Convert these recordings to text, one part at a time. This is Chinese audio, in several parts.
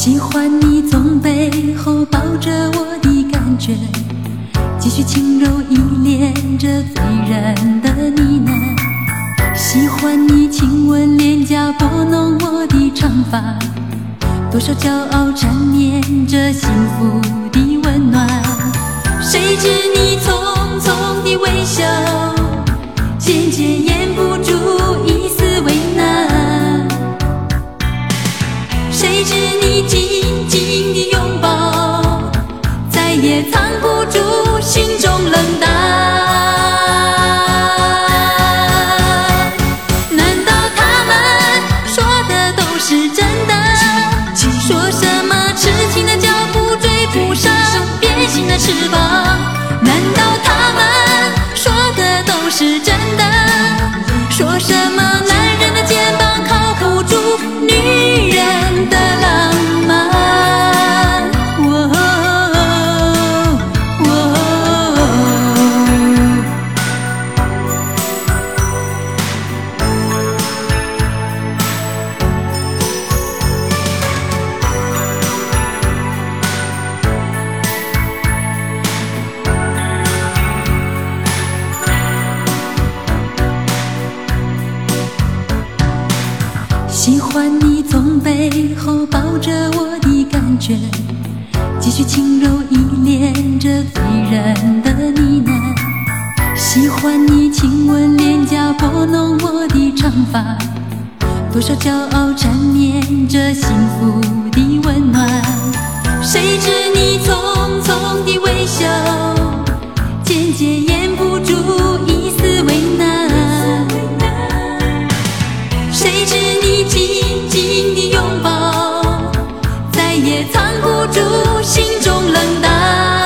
喜欢你从背后抱着我的感觉，继续轻柔依恋着醉人的呢喃。喜欢你亲吻脸颊，拨弄我的长发，多少骄傲缠绵着幸福的温暖。谁知你匆匆的微笑，渐渐掩谁知你紧紧的拥抱，再也藏不住心中冷淡。难道他们说的都是真的？说什么痴情的脚步追不上变心的翅膀？难道他们说的都是真喜欢你从背后抱着我的感觉，继续轻柔依恋着醉人的呢喃。喜欢你亲吻脸颊，拨弄我的长发，多少骄傲缠绵着幸福的温暖。谁知你匆匆的微你紧紧的拥抱，再也藏不住心中冷淡。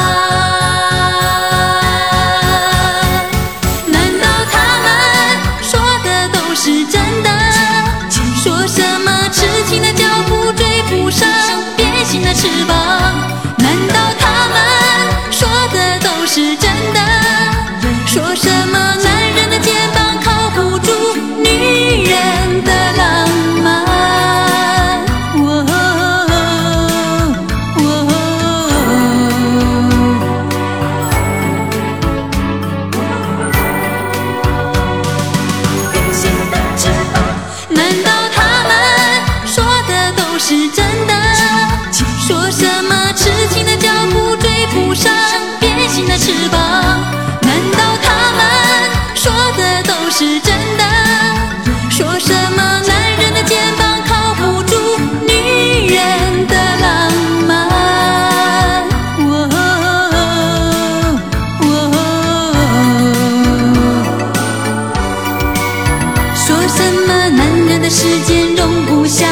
是真的？说什么男人的肩膀靠不住女人的浪漫？哦哦说什么男人的时间容不下